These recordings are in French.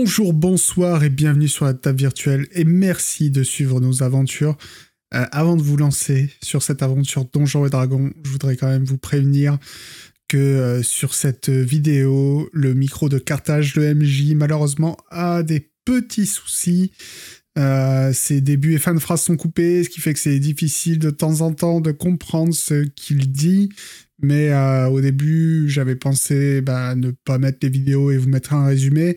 Bonjour, bonsoir et bienvenue sur la table virtuelle et merci de suivre nos aventures. Euh, avant de vous lancer sur cette aventure Donjons et Dragons, je voudrais quand même vous prévenir que euh, sur cette vidéo, le micro de cartage, de MJ, malheureusement a des petits soucis. Euh, ses débuts et fins de phrases sont coupés, ce qui fait que c'est difficile de temps en temps de comprendre ce qu'il dit. Mais au début, j'avais pensé bah, ne pas mettre les vidéos et vous mettre un résumé.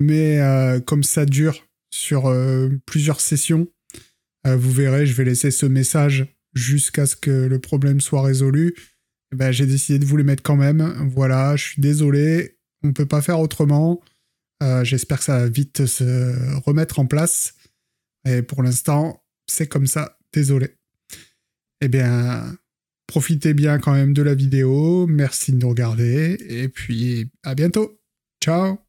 Mais euh, comme ça dure sur euh, plusieurs sessions, euh, vous verrez, je vais laisser ce message jusqu'à ce que le problème soit résolu. Eh ben, j'ai décidé de vous le mettre quand même. Voilà, je suis désolé, on ne peut pas faire autrement. J'espère que ça va vite se remettre en place. Et pour l'instant, c'est comme ça. Désolé. Eh bien, profitez bien quand même de la vidéo. Merci de nous regarder. Et puis, à bientôt. Ciao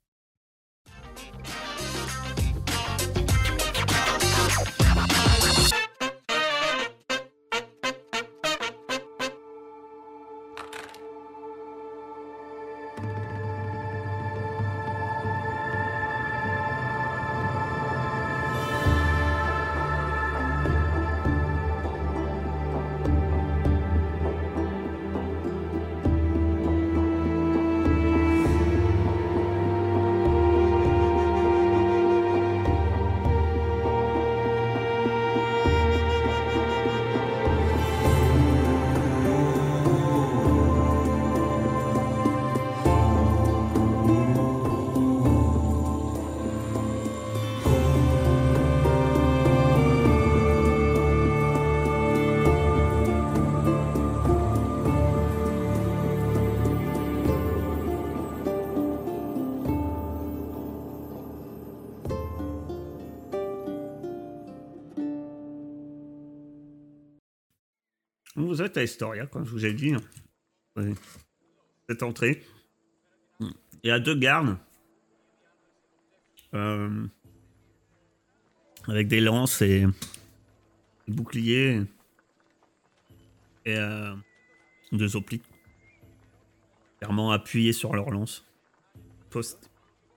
vous êtes à Historia, comme je vous ai dit. Cette entrée. Il y a deux gardes. Euh, avec des lances et boucliers. Et euh, deux oppliques. Clairement appuyés sur leurs lances. Poste.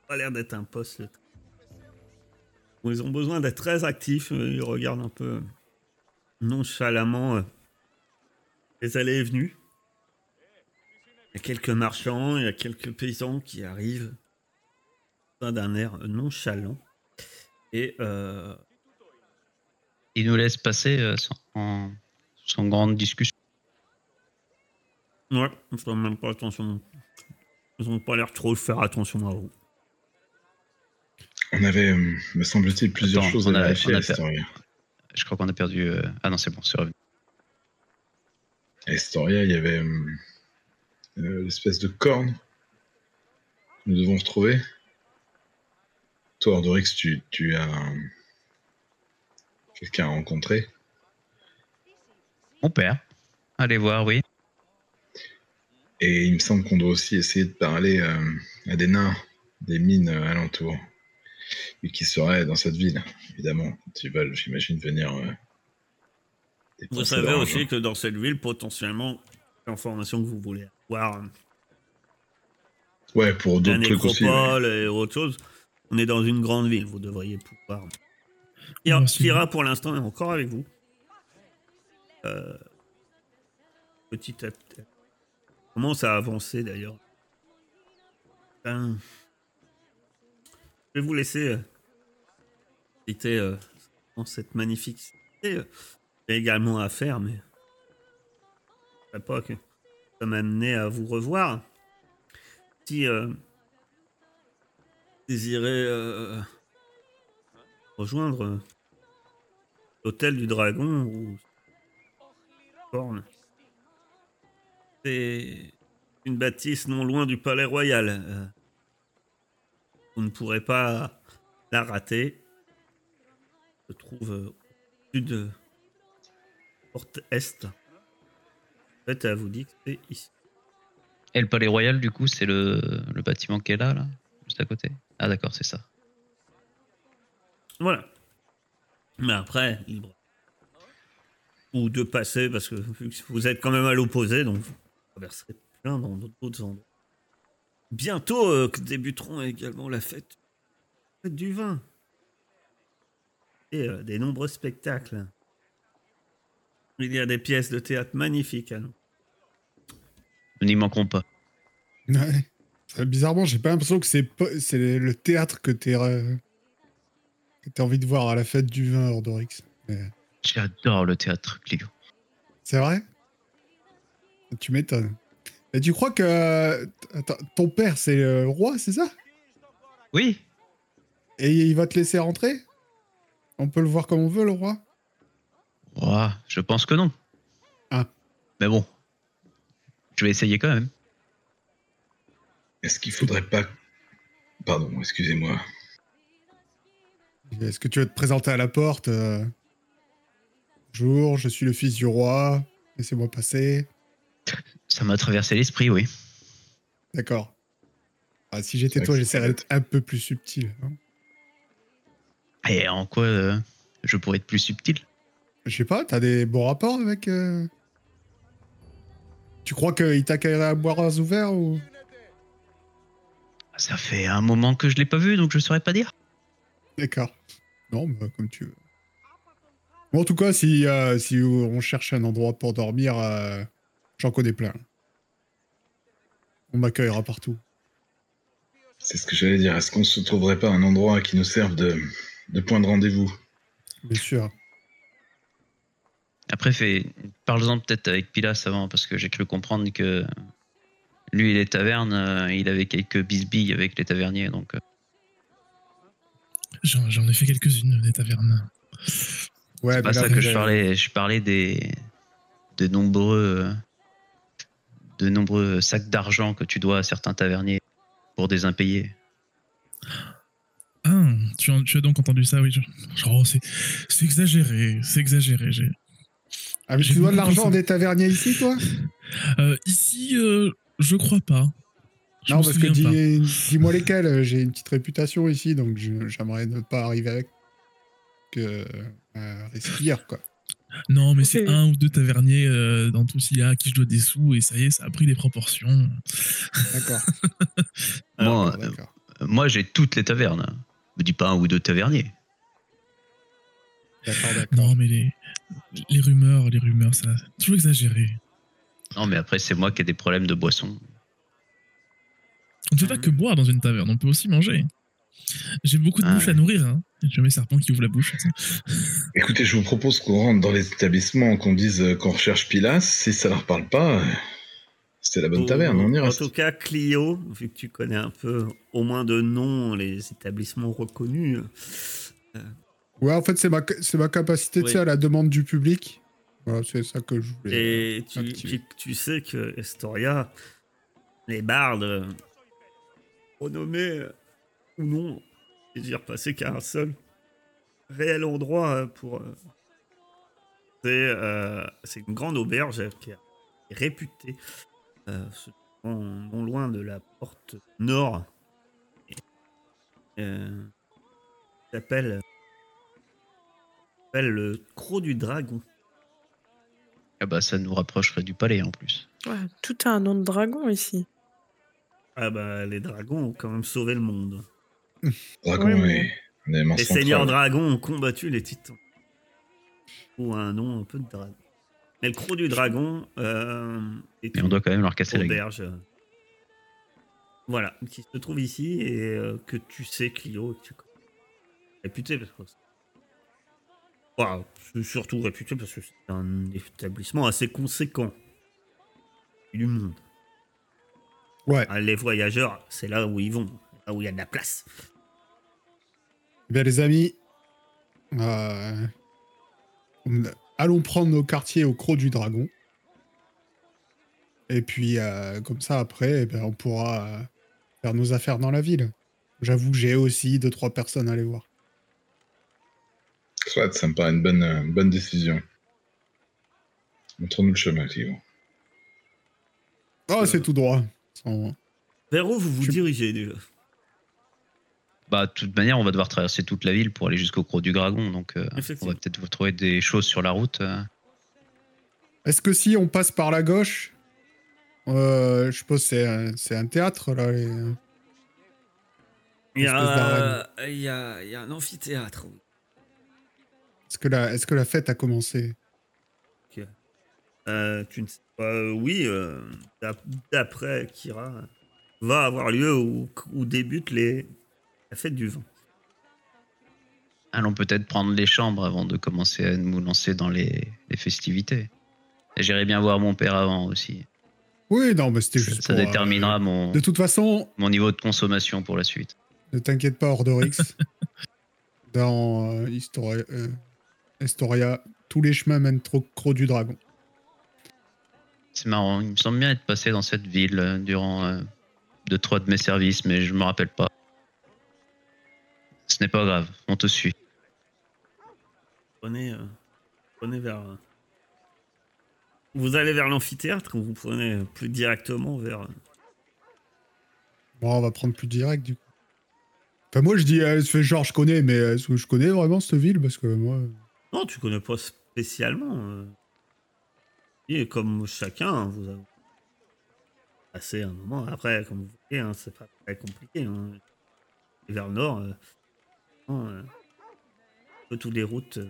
Pas l'air d'être un poste. Ils ont besoin d'être très actifs. Ils regardent un peu nonchalamment euh, les allées et venues. Il y a quelques marchands, il y a quelques paysans qui arrivent d'un air nonchalant. Et euh... ils nous laissent passer euh, sans, sans, grande discussion. Ouais, ils font même pas attention. Ils n'ont pas l'air trop de faire attention à vous. On avait, euh, me semble-t-il, plusieurs choses à vérifier à Je crois qu'on a perdu. Euh, ah non, c'est bon, c'est revenu. À Historia, il y avait euh, euh, l'espèce de corne que nous devons retrouver. Toi, Ordorix, tu, tu as quelqu'un à rencontrer? Mon père. Allez voir, oui. Et il me semble qu'on doit aussi essayer de parler euh, à des nains des mines alentours. Et qui seraient dans cette ville, évidemment. Tu vas, j'imagine, venir vous savez aussi que dans cette ville, potentiellement, l'information que vous voulez avoir. Ouais, pour d'autres trucs aussi. et autre chose. On est dans une grande ville, vous devriez pouvoir. Kira, pour l'instant, est encore avec vous. Euh, petit à petit. Comment ça a avancé d'ailleurs ben, Je vais vous laisser C'était euh, dans cette magnifique cité également à faire, mais je sais pas que ça m'a amené à vous revoir. Si euh, désirez euh, rejoindre l'hôtel du dragon ou c'est une bâtisse non loin du palais royal. Euh, vous ne pourrez pas la rater. Se trouve au sud porte est. En fait, elle vous dit que c'est ici. Et le palais royal, du coup, c'est le, le bâtiment qui est là, là, juste à côté? Ah, d'accord, c'est ça. Voilà. Mais après, libre. Ou de passer, parce que vous êtes quand même à l'opposé, donc vous traverserez plein dans d'autres endroits. Bientôt euh, débuteront également la fête du vin. Et euh, des nombreux spectacles. Il y a des pièces de théâtre magnifiques. hein. Nous n'y manquerons pas. Ouais. Bizarrement, j'ai pas l'impression que c'est le théâtre que t'es euh, que t'as envie de voir à la fête du vin, Ordorix. Mais J'adore le théâtre, Clio. C'est vrai? Tu m'étonnes. Et tu crois que euh, attends, ton père, c'est le roi, c'est ça? Oui, Et il va te laisser rentrer? On peut le voir comme on veut, le roi? Ouah, je pense que non. Ah. Mais bon, je vais essayer quand même. Est-ce qu'il faudrait pas. Pardon, excusez-moi. Est-ce que tu vas te présenter à la porte euh, Bonjour, je suis le fils du roi. Laissez-moi passer. Ça m'a traversé l'esprit, oui. D'accord. Ah, si j'étais toi, j'essaierais d'être un peu plus subtil. hein. Et en quoi euh, je pourrais être plus subtil? Je sais pas, t'as des bons rapports avec. euh, Tu crois qu'il t'accueillerait à boire ouverts ou? Ça fait un moment que je l'ai pas vu, donc je saurais pas dire. D'accord. Non, bah, comme tu veux. Bon, en tout cas, si, euh, si on cherche un endroit pour dormir, euh, j'en connais plein. On m'accueillera partout. C'est ce que j'allais dire. Est-ce qu'on se trouverait pas un endroit qui nous serve de, de point de rendez-vous? Bien sûr. Après, fais... parle-en peut-être avec Pilas avant, parce que j'ai cru comprendre que lui et les tavernes, euh, il avait quelques bisbilles avec les taverniers, donc euh, J'en ai fait quelques-unes des tavernes. Ouais, c'est pas ça que je parlais. Je parlais des de nombreux euh, de nombreux sacs d'argent que tu dois à certains taverniers pour des impayés. Ah, tu, as- tu as donc entendu ça, oui. je- oh, c'est exagéré, c'est exagéré. Ah, mais tu dois de l'argent des taverniers ici, toi Euh, ici, euh, je crois pas. Je Non, parce que dis- dis-moi lesquels. J'ai une petite réputation ici, donc je- j'aimerais ne pas arriver avec. Que. Euh, respire, quoi. Non, mais c'est un ou deux taverniers euh, dans tout ça à qui je dois des sous et ça y est, ça a pris des proportions. D'accord. Moi, euh, moi, j'ai toutes les tavernes. Me dis pas un ou deux taverniers. D'accord, d'accord. Non, mais les, les rumeurs, les rumeurs, ça, c'est toujours exagéré. Non, mais après, c'est moi qui ai des problèmes de boisson. On ne fait pas que boire dans une taverne, on peut aussi manger. J'ai beaucoup de Ah, bouche à nourrir. Hein. Je mets serpent qui ouvre la bouche. Écoutez, je vous propose qu'on rentre dans les établissements, qu'on dise euh, qu'on recherche Pilas. Si ça leur parle pas, euh, c'est la bonne taverne, on y En reste. tout cas, Clio, vu que tu connais un peu, au moins de nom, les établissements reconnus. Ouais, en fait, c'est ma, c'est ma capacité, Oui. à la demande du public. Voilà, c'est ça que je voulais. Et tu, tu sais que Estoria, les bardes, renommés ou non, je dire passer qu'à un seul réel endroit pour. euh, c'est euh, c'est une grande auberge qui est réputée, euh, non loin de la porte nord. Et, euh, s'appelle s'appelle le Croc du Dragon. Ah bah, ça nous rapprocherait du palais en plus. Ouais, tout a un nom de dragon ici. Ah bah, les dragons ont quand même sauvé le monde. Dragon Les central. seigneurs dragons ont combattu les titans. Ou un nom un peu de dragon. Mais le croc du dragon euh, est Mais on doit quand même leur casser la gueule. auberge. euh, Voilà, qui se trouve ici et euh, que tu sais, Clio, que tu connais. Réputé parce que. C'est surtout réputé parce que c'est un établissement assez conséquent. Du monde. Ouais. Ah, Les voyageurs, c'est là où ils vont, là où il y a de la place. Eh Bien, les amis, euh, allons prendre nos quartiers au Croc du Dragon. Et puis, euh, comme ça, après, eh on pourra euh, faire nos affaires dans la ville. J'avoue, j'ai aussi deux, trois personnes à aller voir. Soit, ça me paraît une bonne, euh, bonne décision. Montre-nous le chemin, Clio. Oh, c'est tout droit. Sans- Vers où vous vous Je- dirigez déjà Bah, de toute manière, on va devoir traverser toute la ville pour aller jusqu'au Croc du Dragon, donc euh, on va peut-être vous trouver des choses sur la route. euh. Est-ce que si on passe par la gauche, euh, je suppose que c'est un, c'est un théâtre, là. les- Il y, a, il, y a, il y a un amphithéâtre. oui. Est-ce que, la, est-ce que la fête a commencé? Euh, tu ne sais pas. euh, oui, euh, d'ap- d'après Kira, va avoir lieu où, où débute les, la fête du vent. Allons peut-être prendre les chambres avant de commencer à nous lancer dans les, les festivités. J'irai bien voir mon père avant aussi. Oui, non, mais c'était juste ça pour, euh, déterminera mon, De toute façon, mon niveau de consommation pour la suite. ne t'inquiète pas, Ordorix. Dans euh, Historia, euh, Historia, tous les chemins mènent trop Croc du Dragon. C'est marrant, il me semble bien être passé dans cette ville euh, durant euh, deux, trois de mes services, mais je me rappelle pas. Ce n'est pas grave, on te suit. Prenez, euh, prenez vers. vous allez vers l'amphithéâtre ou vous prenez plus directement vers. Bon, on va prendre plus direct, du coup. Enfin, moi, je dis, euh, je fais genre, je connais, mais est-ce que je connais vraiment cette ville Parce que moi... Non, tu connais pas spécialement. euh. Et comme chacun, vous avez passé un moment. Après, comme vous voyez, hein, c'est pas très compliqué. hein. Et vers le nord, euh, non, euh, un peu toutes les routes. euh,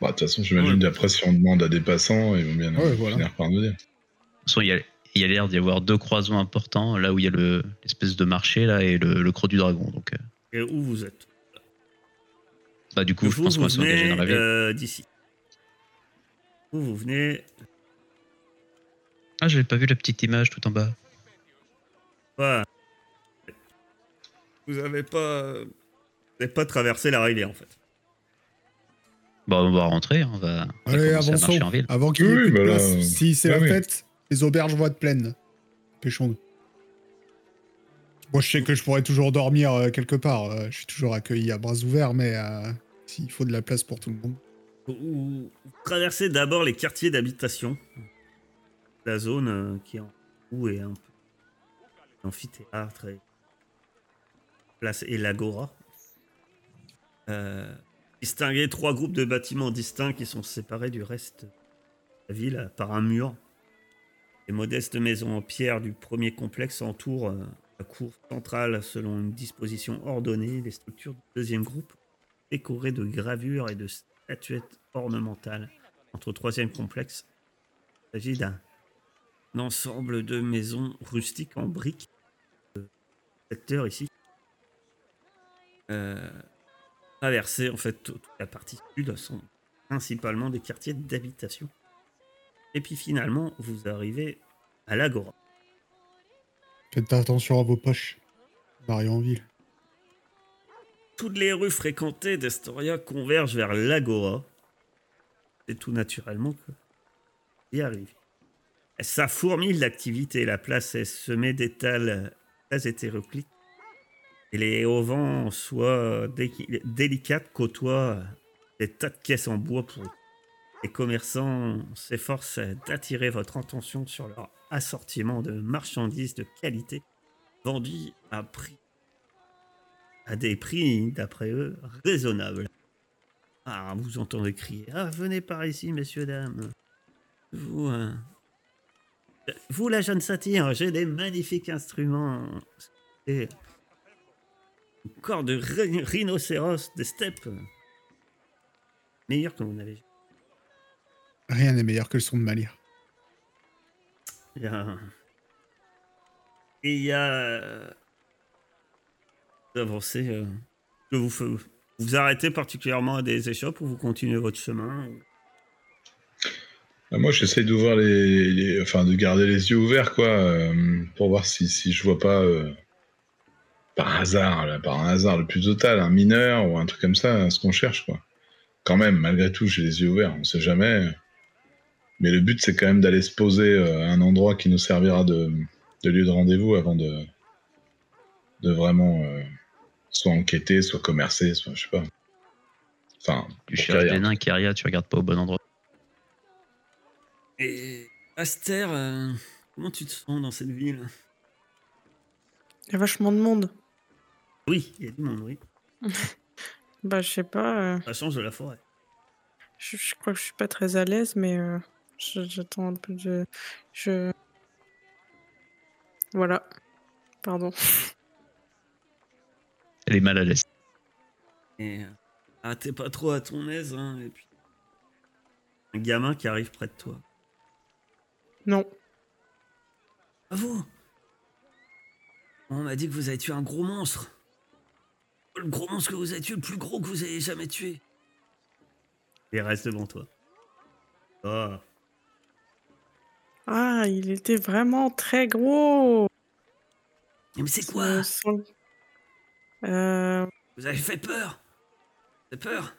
Bah, De toute façon, j'imagine Ouais. d'après, si on demande à des passants, ils vont bien Ouais, voilà. finir par nous dire. De toute façon, il y a, il y a l'air d'y avoir deux croisements importants, là où il y a le- l'espèce de marché là et le, le croc du dragon. Donc, euh, et où vous êtes? Bah, du coup, je vous, pense qu'on va s'engager venez dans la ville. euh, d'ici. Vous, vous venez. Ah, j'avais pas vu la petite image tout en bas. Voilà. Vous avez pas. Vous n'avez pas traversé la rivière en fait. Bon, on va rentrer, on va, on va Allez, commencer à avançons. marcher en ville. Avant qu'il y ait Oui, plus de bah là, place. Si c'est bah la oui. fête, les auberges vont être pleines. Pêchons-nous. Moi, je sais que je pourrais toujours dormir euh, quelque part. euh, je suis toujours accueilli à bras ouverts, mais euh, s'il faut de la place pour tout le monde. Vous, traversez d'abord les quartiers d'habitation. La zone euh, qui est en haut et un peu amphithéâtre et place et l'agora. Distinguez trois groupes de bâtiments distincts qui sont séparés du reste de la ville par un mur. Les modestes maisons en pierre du premier complexe entourent la cour centrale selon une disposition ordonnée. Les structures du deuxième groupe décorées de gravures et de statuettes ornementales. Entre le troisième complexe, il s'agit d'un ensemble de maisons rustiques en briques. Secteur ici. Euh, traversé en fait toute la partie sud sont principalement des quartiers d'habitation. Et puis finalement, vous arrivez à l'agora. Faites attention à vos poches. Marion en ville. Toutes les rues fréquentées d'Estoria convergent vers l'Agora. C'est tout naturellement que y arrive. Ça fourmille d'activité. La place est semée d'étals très hétéroclites. Et les auvents, soit dé- délicates, côtoient des tas de caisses en bois pour les commerçants s'efforcent d'attirer votre attention sur leur assortiment de marchandises de qualité vendues à prix à des prix, d'après eux, raisonnables. Ah, vous entendez crier Ah, venez par ici, messieurs, dames. Vous, euh, vous la jeune satire, j'ai des magnifiques instruments. Et corps de rhi- rhinocéros, des steppes. Meilleurs que vous n'avez. Rien n'est meilleur que le son de ma lyre. Il y a... Et il y a... Vous avancez... euh, vous, vous arrêtez particulièrement à des échoppes ou vous continuez votre chemin Bah, moi, j'essaye d'ouvrir les, les- Enfin, de garder les yeux ouverts, quoi, euh, pour voir si, si je vois pas. euh, par hasard, là, par un hasard le plus total, un mineur ou un truc comme ça, ce qu'on cherche, quoi. Quand même, malgré tout, j'ai les yeux ouverts, on sait jamais. Mais le but, c'est quand même d'aller se poser euh, à un endroit qui nous servira de, de lieu de rendez-vous avant de, de vraiment euh, soit enquêter, soit commercer, soit je sais pas. Enfin, Tu cherches des nains, Kyria, tu regardes pas au bon endroit. Et Aster, euh, comment tu te sens dans cette ville? Il y a vachement de monde. Oui, il y a du monde, oui. Bah, je sais pas. euh, Ça change de la forêt. je, je crois que je suis pas très à l'aise, mais euh, j'attends un peu de. Je. Voilà. Pardon. Elle est mal à l'aise. Et euh, ah, t'es pas trop à ton aise, hein. Et puis un gamin qui arrive près de toi. Non. À vous. On m'a dit que vous avez tué un gros monstre. Le gros monstre que vous avez tué, le plus gros que vous ayez jamais tué. Il reste devant toi. Oh. Ah, il était vraiment très gros. Mais c'est Ce quoi Euh, Vous avez fait peur? C'est peur?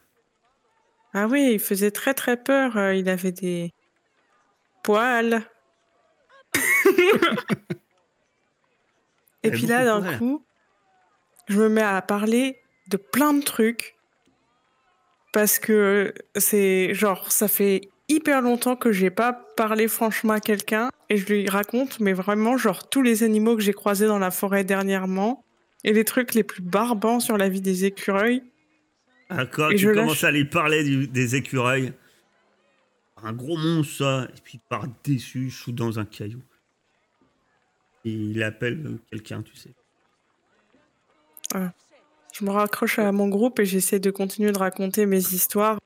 Ah oui, il faisait très très peur. euh, Il avait des poils. Et puis là, d'un coup, je me mets à parler de plein de trucs. Parce que c'est genre, ça fait hyper longtemps que j'ai pas parlé franchement à quelqu'un. Et je lui raconte, mais vraiment, genre, tous les animaux que j'ai croisés dans la forêt dernièrement. Et les trucs les plus barbants sur la vie des écureuils. Ah, quand Et tu je commences lâche. à lui parler du- des écureuils, un gros monstre, ça, et puis il part déçu, sous dans un caillou. Et il appelle quelqu'un, tu sais. Je me raccroche à mon groupe et j'essaie de continuer de raconter mes histoires.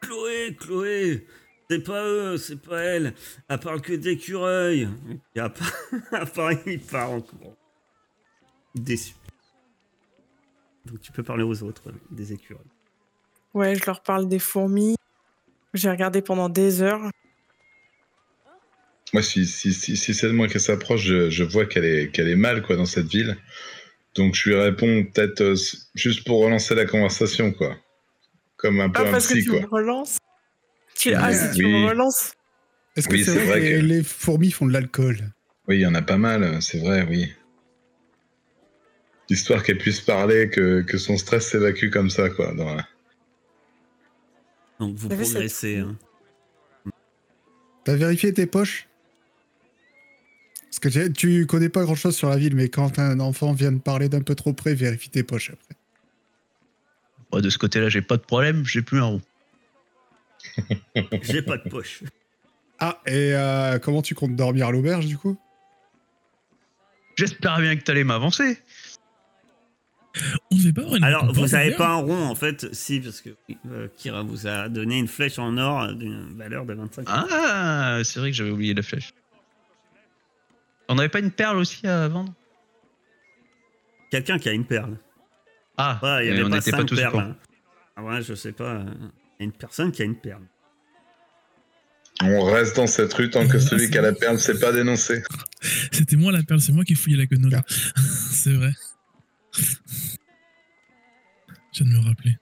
Chloé, Chloé, c'est pas eux, c'est pas elle. Elle parle que d'écureuils. Et à part, à part, il part en courant. Déçu. Donc tu peux parler aux autres des écureuils. Ouais, je leur parle des fourmis. J'ai regardé pendant des heures. Moi, si, si, si, si c'est de moi qu'elle s'approche, je, je vois qu'elle est, qu'elle est mal quoi, dans cette ville. Donc je lui réponds peut-être euh, juste pour relancer la conversation, quoi. Comme un peu Ah, un parce que tu quoi. me relances tu... Ah, si tu oui. me relances Est-ce que Oui, c'est vrai, vrai que, que- les fourmis font de l'alcool Oui, il y en a pas mal, c'est vrai, oui. Histoire qu'elle puisse parler, que, que son stress s'évacue comme ça, quoi. Dans la- Donc vous progressez. hein. T'as vérifié tes poches? Parce que tu, tu connais pas grand chose sur la ville, mais quand un enfant vient de parler d'un peu trop près, vérifie tes poches après. Moi, de ce côté-là, j'ai pas de problème, j'ai plus un rond. J'ai pas de poche. Ah, et euh, comment tu comptes dormir à l'auberge du coup? J'espère bien que t'allais m'avancer. On devait pas avoir une Alors, vous récompense, avez d'ailleurs pas un rond en fait Si, parce que euh, Kira vous a donné une flèche en or d'une valeur de 25. Ah, c'est vrai que j'avais oublié la flèche. On n'avait pas une perle aussi à vendre? Quelqu'un qui a une perle. Ah, Ouais, il y mais avait on pas n'était cinq pas tous perles. hein. Ah ouais, je sais pas. Il y a une personne qui a une perle. On reste dans cette rue tant que celui qui a la perle s'est pas dénoncé. C'était moi la perle, c'est moi qui ai fouillé la quenola. c'est vrai. Je viens de me rappeler.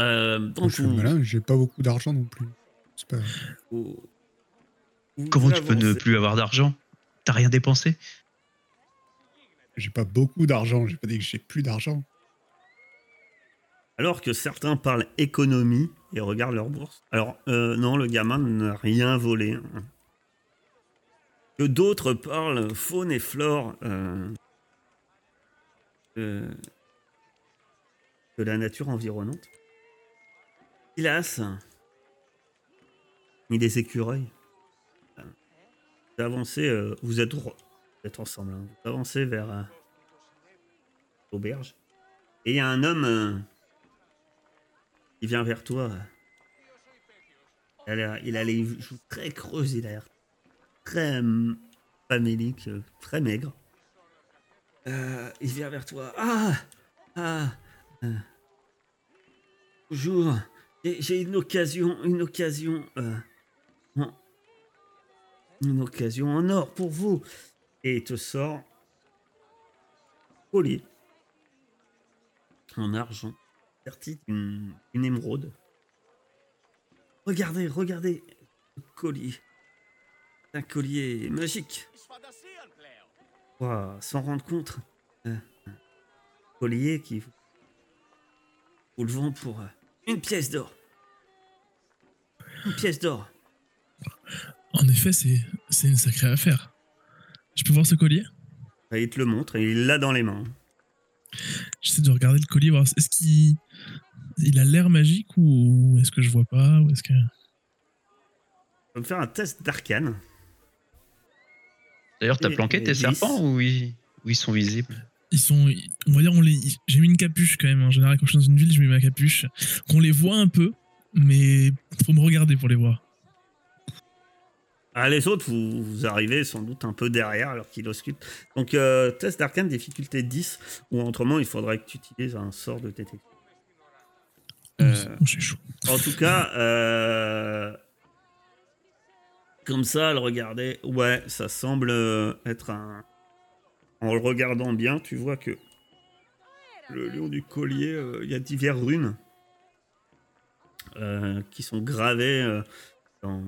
Euh, donc, Je suis vous- malin, j'ai pas beaucoup d'argent non plus. Pas... Comment tu peux ne plus avoir d'argent? T'as rien dépensé? J'ai pas beaucoup d'argent, j'ai pas dit que j'ai plus d'argent. Alors que certains parlent économie et regardent leur bourse. Alors, euh, non, le gamin n'a rien volé. Que d'autres parlent faune et flore. euh, de la nature environnante. Hélas, ni des écureuils. Vous avancez, euh, vous êtes, vous êtes ensemble, hein. vous avancez vers l'auberge. Et il y a un homme qui vient vers toi. Il a, il les joues très creuses, il a l'air très famélique, très maigre. Euh, il vient vers toi. Ah Ah euh, Bonjour. J'ai une occasion, une occasion. euh, une occasion en or pour vous. Et il te sort collier en argent, une émeraude. Regardez, regardez, le collier. Un collier magique. Ouah, sans rendre compte. euh, un collier qui vous, le vend pour euh, une pièce d'or. Une pièce d'or. En effet, c'est c'est une sacrée affaire. Je peux voir ce collier? Et il te le montre et il l'a dans les mains. J'essaie de regarder le collier, voir est-ce qu'il il a l'air magique ou est-ce que je vois pas ou est-ce que Tu vas me faire un test d'arcane. D'ailleurs, t'as planqué tes serpents ou ils, ou ils sont visibles? Ils sont, on va dire, on les, j'ai mis une capuche quand même. En général, quand je suis dans une ville, je mets ma capuche. Qu'on les voit un peu, mais faut me regarder pour les voir. Ah, les autres, vous, vous arrivez sans doute un peu derrière alors qu'ils auscultent. Donc, euh, test d'arcane, difficulté 10, ou autrement, il faudrait que tu utilises un sort de détection. Euh, c'est chaud. En tout cas, euh, comme ça, le regarder, ouais, ça semble euh, être un. En le regardant bien, tu vois que le lion du collier, euh, il y a diverses runes euh, qui sont gravées euh, dans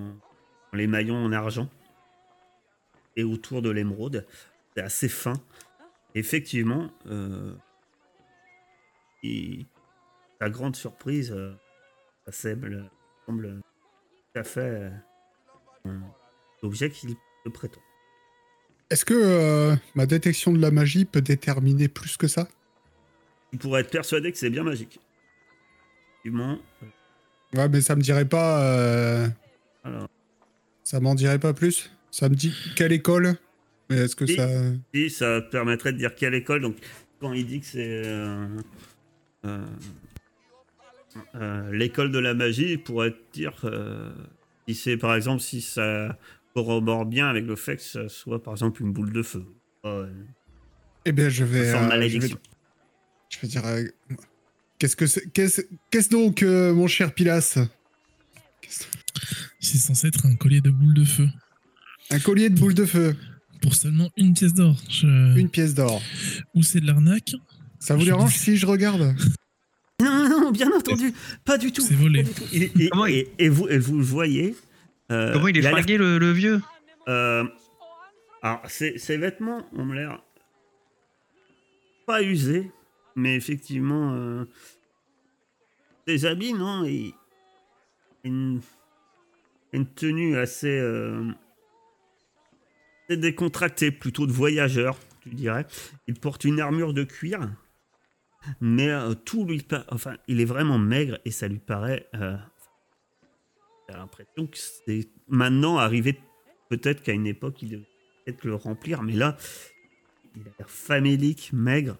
les maillons en argent et autour de l'émeraude. C'est assez fin. Effectivement, euh, à grande surprise, euh, ça semble, semble tout à fait euh, un objet qu'il te prétend. Est-ce que euh, ma détection de la magie peut déterminer plus que ça? Tu pourrais être persuadé que c'est bien magique. Effectivement, euh, Ouais, mais ça me dirait pas. euh, alors, Ça m'en dirait pas plus Ça me dit quelle école Mais est-ce que Si. ça. si, ça permettrait de dire quelle école. Donc, quand il dit que c'est euh, euh, euh, l'école de la magie, il pourrait te dire si c'est par exemple si ça corrobore bien avec le fait que ça soit par exemple une boule de feu. Eh bien, je vais. sans je vais, malédiction. je vais dire. Qu'est-ce que c'est Qu'est-ce qu'est-ce donc, mon cher Pilas? C'est censé être un collier de boules de feu. Un collier de boules de feu, Pour seulement une pièce d'or. Je... une pièce d'or. Ou c'est de l'arnaque, Ça vous dérange si je regarde Non, non, non, bien entendu, pas du tout. c'est volé. Tout. Et, et- Comment il- et- et vous, et vous le voyez. euh, Comment il est flingué, le, le vieux Euh, alors, ses, ses vêtements ont l'air pas usés, mais effectivement, euh, ses habits, non, une, tenue assez, euh, assez décontractée, plutôt de voyageur, tu dirais. Il porte une armure de cuir, mais euh, tout lui, enfin, il est vraiment maigre et ça lui paraît. Euh, l'impression que c'est maintenant arrivé peut-être qu'à une époque, il devait peut-être le remplir, mais là, il a l'air famélique, maigre,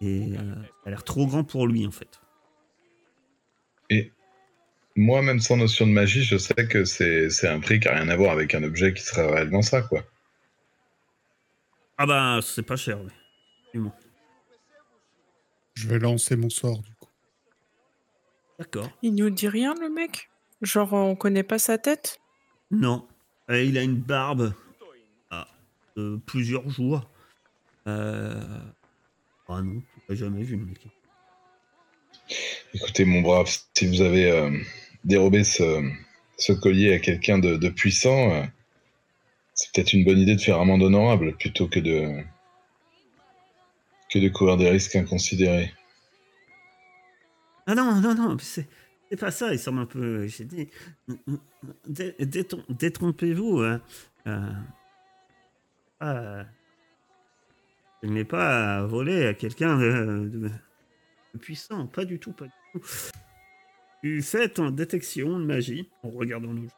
et euh, a l'air trop grand pour lui, en fait. Moi, même sans notion de magie, je sais que c'est c'est un prix qui n'a rien à voir avec un objet qui serait réellement ça, quoi. Ah bah, c'est pas cher, oui. Je vais lancer mon sort, du coup. D'accord. Il nous dit rien, le mec? Genre, on connaît pas sa tête? Non. Euh, il a une barbe ah, de plusieurs jours. Euh... Ah non, je l'ai jamais vu, le mec. Écoutez, mon brave, si vous avez euh, dérobé ce, collier à quelqu'un de, puissant, euh, c'est peut-être une bonne idée de faire amende honorable plutôt que de que courir des risques inconsidérés. Ah non, non, non, c'est, pas ça, il semble un peu. J'ai dit. Détrompez-vous. Hein. Euh, je n'ai pas volé à quelqu'un de- de puissant, pas du tout, pas du tout. Tu fais ton détection de magie en regardant jeu.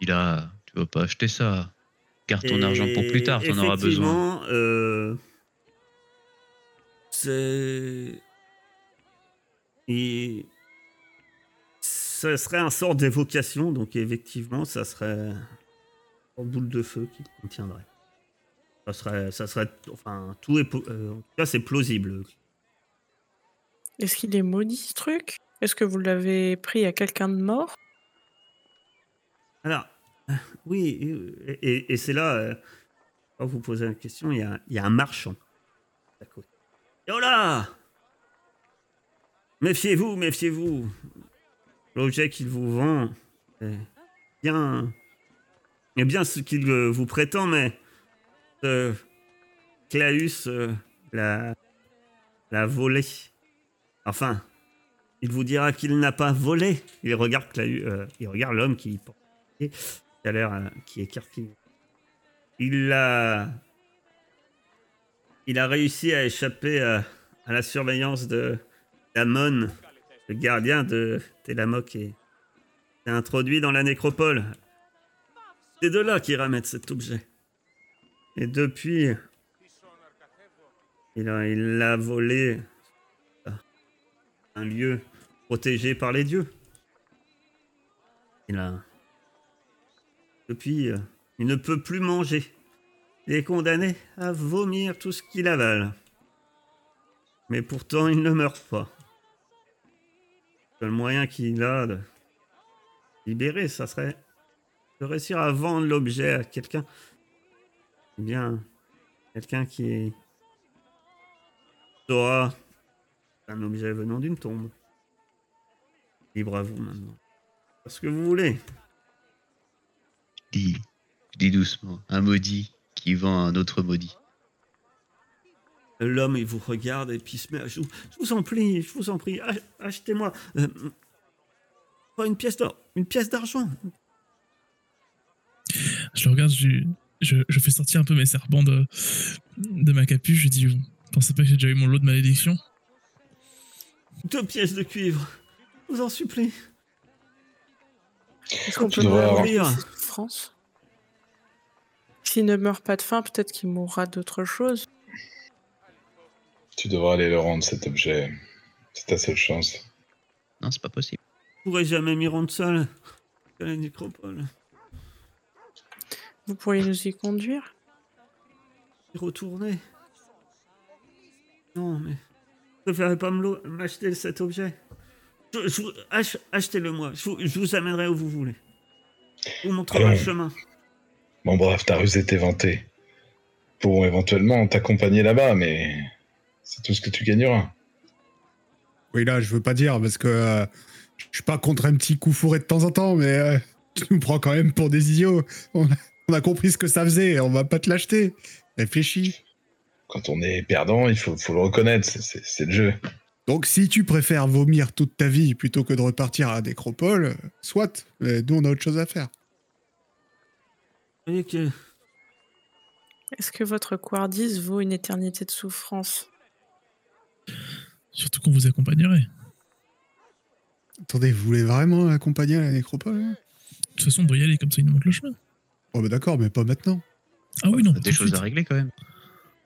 Il a. Tu vas pas acheter ça? Garde ton Et argent pour plus tard, t'en auras besoin. effectivement, euh, c'est. Et. Ce serait un sort d'évocation, donc effectivement, ça serait une boule de feu qui contiendrait. Ça serait, ça serait, enfin, tout est, euh, en tout cas, c'est plausible. Est-ce qu'il est maudit, ce truc? Est-ce que vous l'avez pris à quelqu'un de mort? Alors, euh, oui, et, et- et c'est là, euh, vous posez la question, il y a, un marchand oh là Méfiez-vous, méfiez-vous. L'objet qu'il vous vend est bien, est bien ce qu'il euh, vous prétend, mais euh, Claus euh, l'a l'a volé. Enfin, il vous dira qu'il n'a pas volé. Il regarde euh, l'homme qui porte l'air euh, qui écarquille. Il a il a réussi à échapper à, à la surveillance de d'Amon, le gardien de Télamok et s'est introduit dans la nécropole. C'est de là qu'il ramène cet objet. Et depuis Il a, il l'a volé. Un lieu protégé par les dieux. Il a. Depuis, euh, il ne peut plus manger. Il est condamné à vomir tout ce qu'il avale. Mais pourtant, il ne meurt pas. Le seul moyen qu'il a de libérer, ça serait de réussir à vendre l'objet à quelqu'un. Eh Bien, quelqu'un qui saura un objet venant d'une tombe. Libre à vous maintenant. Parce que vous voulez. Dis, dis doucement. Un maudit qui vend un autre maudit. L'homme, il vous regarde et puis il se met à je, vous- je vous en prie, je vous en prie, ach- achetez-moi. euh, pas une pièce d'or, une pièce d'argent. Je le regarde, je, je, je fais sortir un peu mes serpents de, de ma capuche. Je dis, vous pensez pas que j'ai déjà eu mon lot de malédiction? Deux pièces de cuivre. Je vous en supplie. Est-ce qu'on peut ses souffrances S'il ne meurt pas de faim, peut-être qu'il mourra d'autre chose. Tu devras aller le rendre cet objet. C'est ta seule chance. Non, c'est pas possible. Je pourrais jamais m'y rendre seul. à la nécropole. Vous pourriez nous y conduire? Y retourner? Non, mais. Je préférerais pas m'acheter cet objet. Achetez-le moi. Je vous, je vous amènerai où vous voulez. Je vous montrerai Allons. le chemin. Bon, bref, ta ruse est éventée. Pourront éventuellement t'accompagner là-bas, mais c'est tout ce que tu gagneras. Oui, là, je veux pas dire parce que euh, je suis pas contre un petit coup fourré de temps en temps, mais euh, tu nous prends quand même pour des idiots. On a, on a compris ce que ça faisait, on va pas te l'acheter. Réfléchis. Quand on est perdant, il faut, faut le reconnaître, c'est le jeu. Donc, si tu préfères vomir toute ta vie plutôt que de repartir à la nécropole, soit. Mais nous, on a autre chose à faire. Que. Est-ce que votre quardis vaut une éternité de souffrance? Surtout qu'on vous accompagnerait. Attendez, vous voulez vraiment accompagner à la nécropole? Hein De toute façon, on doit y aller, comme ça, il nous montre le chemin. Oh, bah d'accord, mais pas maintenant. Ah oui, non, Il y a des choses suite. à régler quand même.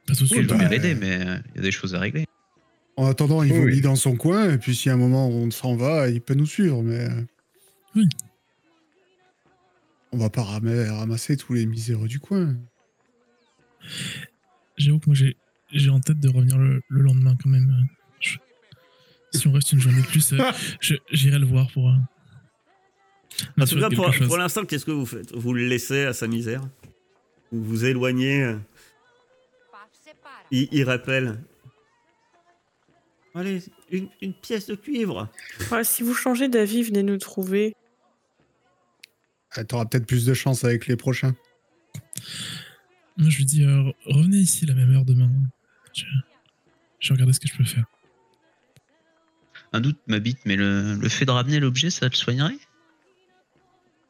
Pas tout de Oui, suite. je veux bah, bien l'aider, mais euh, il y a des choses à régler. En attendant, il vomit oui. dans son coin, et puis si à un moment on s'en va, il peut nous suivre, mais. Oui. On va pas ram- ramasser tous les miséreux du coin. J'avoue que moi, j'ai j'ai en tête de revenir le, le lendemain quand même. Je- si on reste une journée de plus, euh, je- j'irai le voir pour. euh, En tout cas, pour, l'instant, qu'est-ce que vous faites? Vous le laissez à sa misère? Vous vous éloignez? Il, il rappelle. Allez, une, une pièce de cuivre. Ouais, Si vous changez d'avis, venez nous trouver. Ah, T'auras peut-être plus de chance avec les prochains. Moi, je lui dis, euh, re- revenez ici à la même heure demain. Je, je vais regarder ce que je peux faire. Un doute m'habite, mais le, le fait de ramener l'objet, ça le soignerait?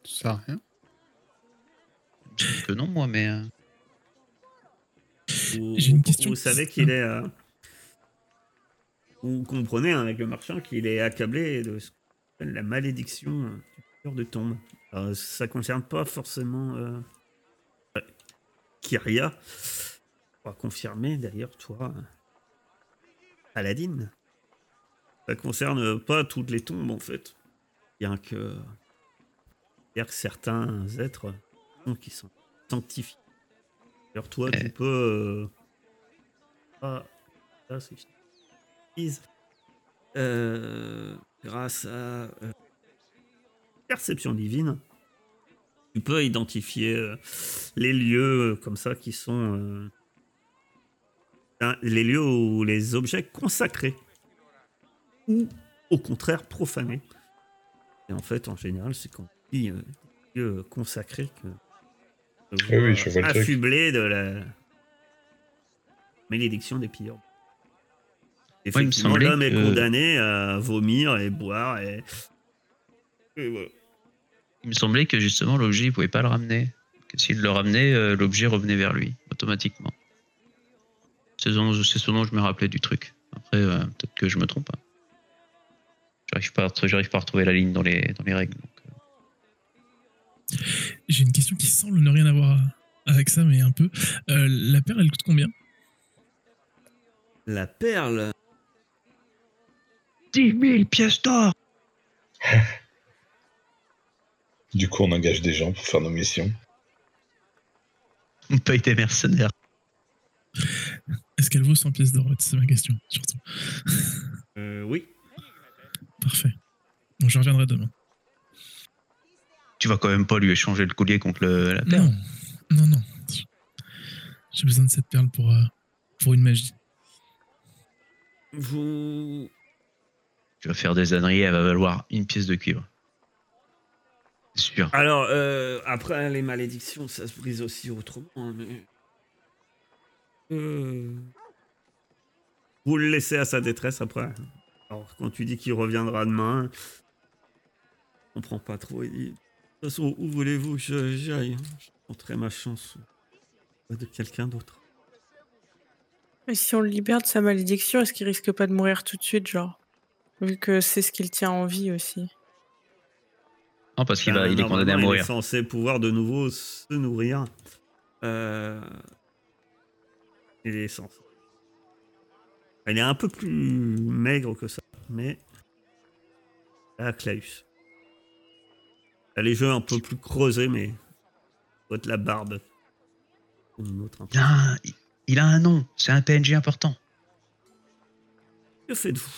Ça sert à rien. Je que non, moi, mais. euh, Vous, J'ai une question Vous savez qu'il est. euh, vous comprenez hein, avec le marchand qu'il est accablé de ce la malédiction euh, du cœur de tombe. Alors, ça concerne pas forcément euh, Kyria. On va confirmer d'ailleurs, toi, euh, Paladine. Ça concerne pas toutes les tombes en fait. Bien que. Bien que certains êtres qui sont sanctifiés. Alors toi, tu peux... euh, Ah, ça c'est... Euh, grâce à euh, perception divine, tu peux identifier euh, les lieux comme ça qui sont... les lieux ou les objets consacrés. Ou au contraire profanés. Et en fait, en général, c'est quand on dit lieux consacrés que... on Oui, oui, je vois affublé de la malédiction des pilleurs. Me Effectivement, semblait l'homme est condamné à vomir et boire et. et voilà. Il me semblait que justement, l'objet, il pouvait pas le ramener. Que s'il le ramenait, euh, l'objet revenait vers lui, automatiquement. C'est ce dont je me rappelais du truc. Après, euh, peut-être que je me trompe. hein. J'arrive pas, j'arrive pas à retrouver la ligne dans les, dans les règles. donc, euh. J'ai une question qui semble ne rien avoir avec ça, mais un peu. Euh, la perle, elle coûte combien? La perle? 10 000 pièces d'or Du coup, on engage des gens pour faire nos missions. On paye des mercenaires. Est-ce qu'elle vaut 100 pièces d'or C'est ma question, surtout. Euh, oui. Parfait. Bon, je reviendrai demain. Tu vas quand même pas lui échanger le collier contre le- la perle? Non, non, non. J'ai besoin de cette perle pour, euh, pour une magie. Vous. Tu vas faire des âneries, elle va valoir une pièce de cuivre. C'est sûr. Alors, euh, après, les malédictions, ça se brise aussi autrement. hein, mais... Euh, Vous le laissez à sa détresse après. Alors, quand tu dis qu'il reviendra demain, on comprend pas trop. Il dit, de toute façon, où voulez-vous que je- j'aille Je tenterai ma chance de quelqu'un d'autre. Et si on le libère de sa malédiction, est-ce qu'il risque pas de mourir tout de suite, genre? Vu que c'est ce qu'il tient en vie aussi. Non, parce qu'il va, il est condamné à mourir. Il est censé pouvoir de nouveau se nourrir. Euh... Il est censé. Il est un peu plus maigre que ça, mais. Ah, Claus. Il a les jeux un peu plus creusés, mais. Doit être la barbe. Une autre. Il a un, il- il a un nom, c'est un PNJ important. Que faites-vous?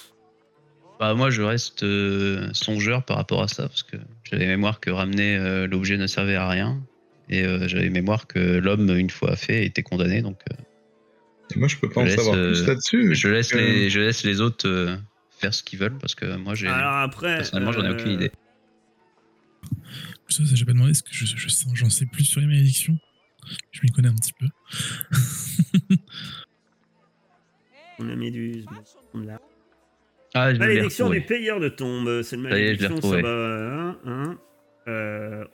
Bah, moi, je reste euh, songeur par rapport à ça, parce que j'avais mémoire que ramener euh, l'objet ne servait à rien. Et euh, j'avais mémoire que l'homme, une fois fait, était condamné. Donc, euh, Et moi, je peux pas Je en laisse, savoir euh, plus là-dessus. je, laisse les, je laisse les autres euh, faire ce qu'ils veulent, parce que moi, j'ai Alors après. personnellement, j'en ai aucune idée. Ça, ça, j'ai pas demandé, parce que je, je sens- j'en sais plus sur les malédictions. Je m'y connais un petit peu. On a mis du. on l'a. Ah, je Malédiction retrouvé. du payeur de tombes. C'est une malédiction, retrouvé. va. Hein, hein, euh, au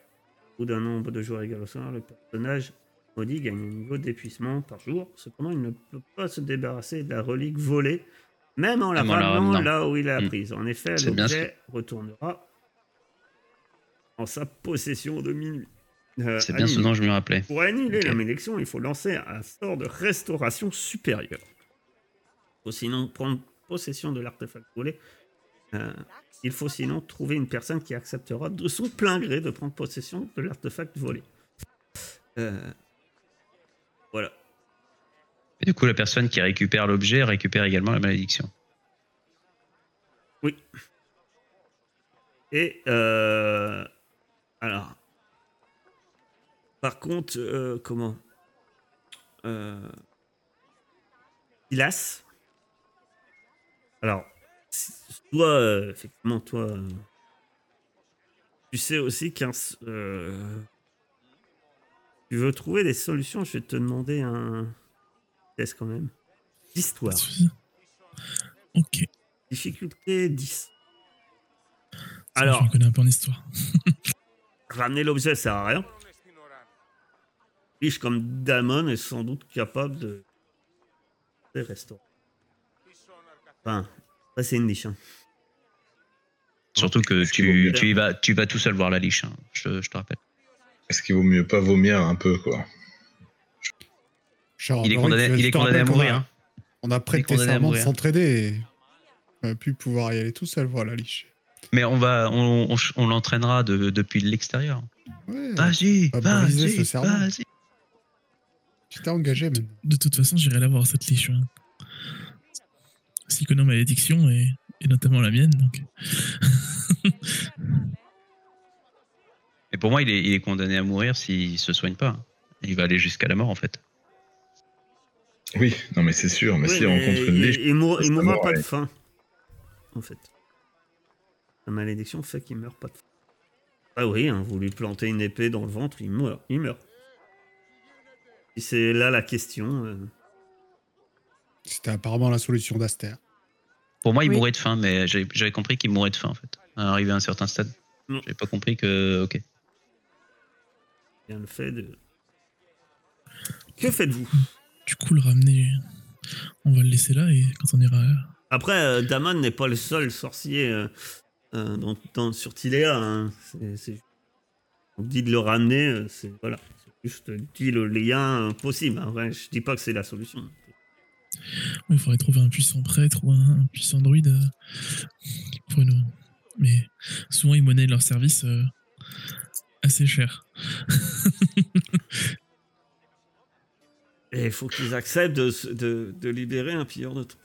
bout d'un nombre de jours égal au soir, le personnage maudit gagne un niveau d'épuisement par jour. Cependant, il ne peut pas se débarrasser de la relique volée, même en la ramenant là où il l'a Hmm. prise. En effet, l'objet retournera en sa possession de minuit. Euh, C'est bien ce dont je me rappelais. pour annuler Ok. la malédiction, il faut lancer un sort de restauration supérieure. Il faut sinon prendre possession de l'artefact volé. Euh, il faut sinon trouver une personne qui acceptera de son plein gré de prendre possession de l'artefact volé. Euh, voilà. Et du coup, la personne qui récupère l'objet récupère également la malédiction. Oui. Et euh, alors, par contre, comment? Silas. Alors, toi, euh, effectivement, toi, euh, tu sais aussi qu'un, euh, tu veux trouver des solutions. Je vais te demander un test quand même. D'histoire. Ok. Difficulté 10. Ça, Alors, Je me connais un peu en histoire. Ramener l'objet sert à rien. Riche comme Damon est sans doute capable de de restaurer. Enfin, ça c'est une niche. hein. Surtout que tu, tu, y vas, tu vas tout seul voir la liche, hein, je, je te rappelle. Est-ce qu'il vaut mieux pas vomir un peu, quoi Genre, Il est condamné, je il est te condamné à a- mourir. hein. On a prêté serment de s'entraider et on va plus pouvoir y aller tout seul voir la liche. Mais on va, on, on, on l'entraînera de- depuis l'extérieur. Ouais, Vas-y, vas-y, vas-y. tu t'es engagé maintenant. De toute façon, j'irai la voir, cette liche. Hein. S'il connaît malédiction, et, et notamment la mienne, donc. Et pour moi, il est, il est condamné à mourir s'il se soigne pas. Il va aller jusqu'à la mort, en fait. Oui, non, mais c'est sûr. Mais Oui, s'il rencontre une il, liche, il mourra, mourra, pas de faim. En fait. La malédiction fait qu'il meurt pas de faim. Ah oui, hein, vous lui plantez une épée dans le ventre, il meurt. Il meurt. C'est là la question. euh, C'était apparemment la solution d'Aster. Pour moi, il Oui. mourrait de faim, mais j'avais compris qu'il mourrait de faim, en fait. Arrivé à un certain stade. Non. J'avais pas compris que. Ok. bien le fait de. Que faites-vous? Du coup, le ramener, on va le laisser là, et quand on ira. Après, euh, Damon n'est pas le seul sorcier euh, euh, dans, dans- sur Tiléa. hein. On dit de le ramener, euh, c'est voilà, c'est juste dit le lien euh, possible. hein. Ouais, je dis pas que c'est la solution. Il faudrait trouver un puissant prêtre ou un, un puissant druide euh, pour une. Mais souvent, ils monnaient leur service euh, assez cher. Et il faut qu'ils acceptent de, de, de libérer un pilleur de temps.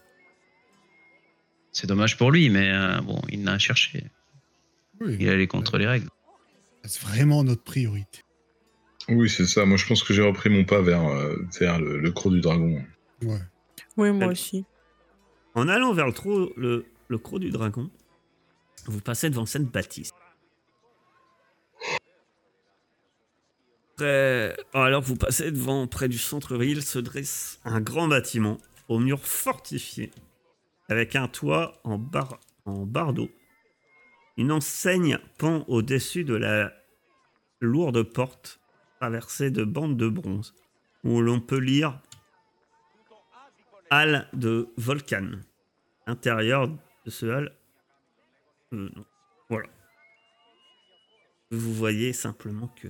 C'est dommage pour lui, mais euh, bon, il l'a cherché. Oui, Il allait contre les règles. c'est vraiment notre priorité. Oui, c'est ça. Moi, je pense que j'ai repris mon pas vers, euh, vers le, le croc du dragon. Ouais. Oui, moi aussi. En allant vers le, trou- le, le croc du dragon, vous passez devant cette bâtisse. Près- Alors vous passez devant, près du centre-ville, se dresse un grand bâtiment aux murs fortifiés, avec un toit en, bar... en bardeau. Une enseigne pend au-dessus de la lourde porte traversée de bandes de bronze, où l'on peut lire Halle de Volcan. Intérieur de ce hall. euh. Voilà. Vous voyez simplement que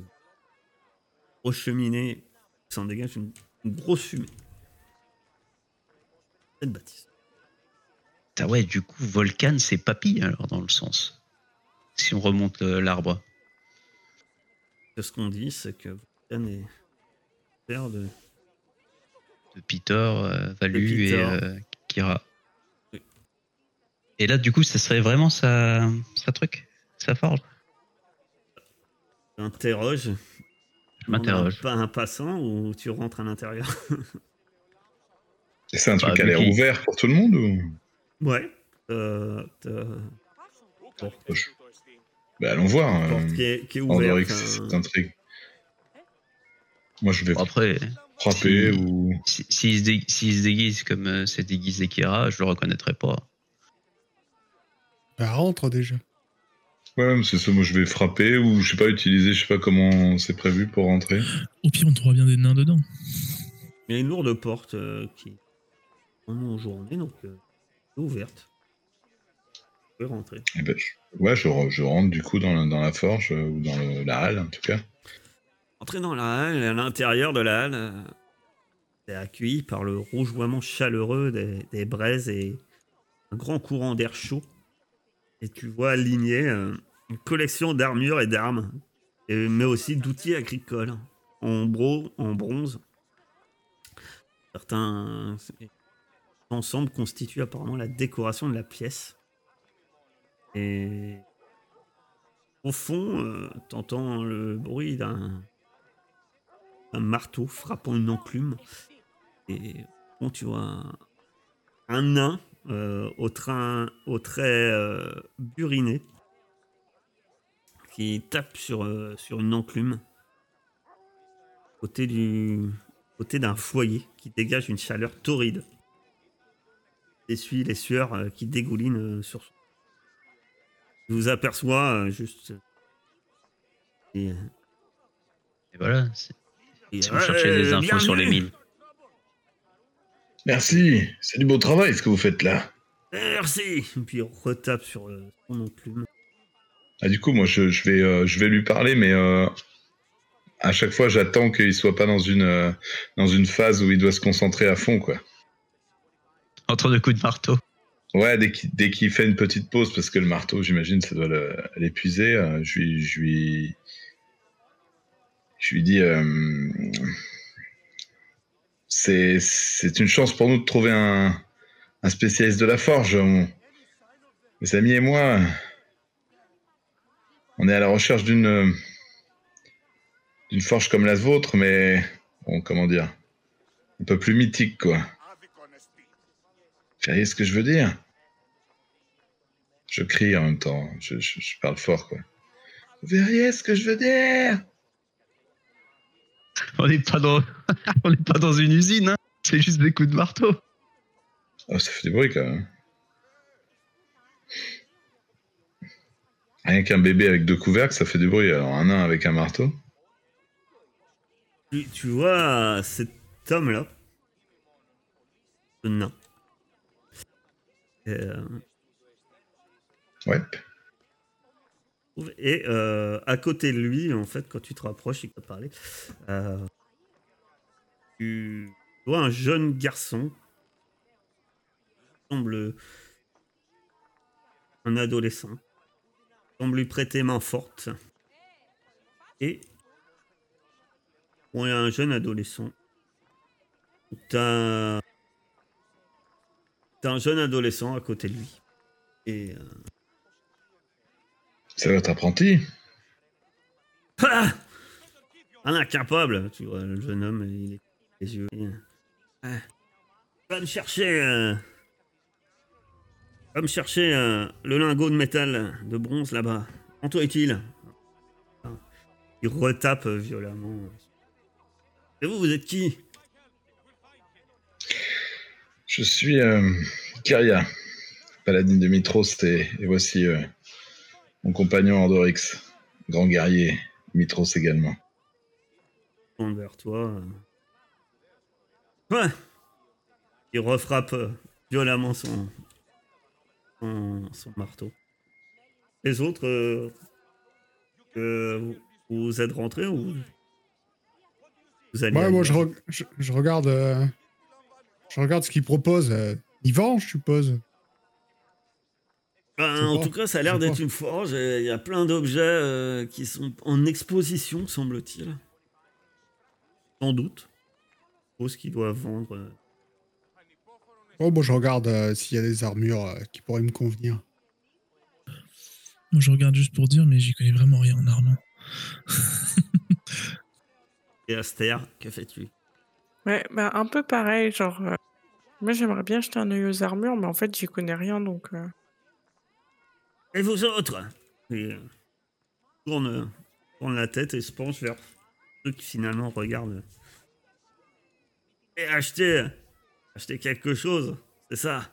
aux cheminées s'en dégage une, une grosse fumée. Cette bâtisse. Ah ouais, du coup, Volcan, c'est papy, alors, dans le sens. Si on remonte euh, l'arbre. Ce qu'on dit, c'est que Volcan est père de. De Peter, euh, Valu De et euh, Kira. Oui. Et là, du coup, ça serait vraiment sa, sa truc Sa forge Interroge. Je m'interroge. Pas un passant ou tu rentres à l'intérieur c'est un truc Bah, à l'air ouvert pour tout le monde ou? Ouais. Euh, t'as- Je- Bah, allons voir. euh, qui est, qui enfin, cette intrigue. Moi, je vais après, frapper si- ou. si- s'il se, dé- s'il se déguise comme euh, s'est déguisé Kira, je le reconnaîtrais pas. Bah, rentre déjà. Ouais, mais c'est ça. Moi, je vais frapper ou je sais pas utiliser. Je sais pas comment c'est prévu pour rentrer. Au pire, on trouvera bien des nains dedans. Il y a une lourde porte euh, qui est en journée, donc euh, ouverte. Vous pouvez rentrer. Eh ben, je- Ouais, je, re- je rentre du coup dans la, dans la forge euh, ou dans le- la halle en tout cas. Entrez dans la halle, à l'intérieur de la halle, euh, c'est accueilli par le rougeoiement chaleureux des, braises et un grand courant d'air chaud. Et tu vois aligné euh, une collection d'armures et d'armes, mais aussi d'outils agricoles en, en bronze. Certains euh, ensemble constituent apparemment la décoration de la pièce. Et au fond, t'entends le bruit d'un un marteau frappant une enclume. Et bon, tu vois un, nain euh, au, train, au trait euh, buriné qui tape sur, euh, sur une enclume côté du côté d'un foyer qui dégage une chaleur torride. Essuie les sueurs qui dégoulinent sur vous aperçois juste. Et, voilà, et- si vous cherchez des infos sur les mines. Merci, c'est du beau travail ce que vous faites là. Merci. Et puis il retape sur euh, son enclume. Ah, du coup, moi, je, je vais, euh, je vais lui parler, mais euh, à chaque fois, j'attends qu'il soit pas dans une, euh, dans une phase où il doit se concentrer à fond, quoi. Entre deux coups de marteau. Ouais, dès qu'il, dès qu'il fait une petite pause, parce que le marteau, j'imagine, ça doit le- l'épuiser, euh, je lui, je lui, je lui dis, euh, c'est, une chance pour nous de trouver un, un spécialiste de la forge. Mes amis et moi, on est à la recherche d'une, d'une forge comme la vôtre, mais bon, comment dire, un peu plus mythique, quoi. Vous voyez ce que je veux dire? Je crie en même temps, je, je- je parle fort, quoi. Vous verriez ce que je veux dire? On n'est pas dans, on n'est pas dans une usine, hein. c'est juste des coups de marteau. Oh, ça fait du bruit, quand même. Rien qu'un bébé avec deux couvercles, ça fait du bruit. Alors, un nain avec un marteau. Tu, tu vois cet homme-là, ce nain. Euh, Ouais. Et euh, à côté de lui, en fait, quand tu te rapproches, il peut parler. euh, tu vois un jeune garçon semble un adolescent. Semble lui prêter main forte. Et on est un jeune adolescent. T'as t'as un jeune adolescent à côté de lui. Et euh, C'est votre apprenti. Ah un incapable Tu vois, le jeune homme, il est les yeux. Ah. Va me chercher. euh, Va me chercher euh, le lingot de métal de bronze là-bas. En toi est-il? Il retape violemment. Et vous, vous êtes qui? Je suis euh, Kyria, paladine de Mitros, et, et voici euh, mon compagnon Ordorix, grand guerrier, Mitros également. tourne vers toi. Ouais. Il refrappe euh, violemment son, son, son marteau. Les autres, euh, euh, vous- êtes rentrés ou vous allez Ouais, moi, je, re- je, je regarde. euh, je regarde ce qu'il propose. euh, il vend, je suppose. Ben, sais en pas. tout cas, ça a l'air d'être une forge. et Il y a plein d'objets euh, qui sont en exposition, semble-t-il. Sans doute. Je suppose qu'ils doivent vendre. euh, Oh, moi, je regarde euh, s'il y a des armures euh, qui pourraient me convenir. Moi, je regarde juste pour dire, mais j'y connais vraiment rien en armement. Et Aster, que fais-tu? Ouais, bah, un peu pareil, genre. euh, moi, j'aimerais bien jeter un œil aux armures, mais en fait, j'y connais rien, donc. Et vous autres Et euh, tourne, tourne la tête et se penche vers ceux qui finalement regardent. Et acheter, acheter quelque chose, c'est ça.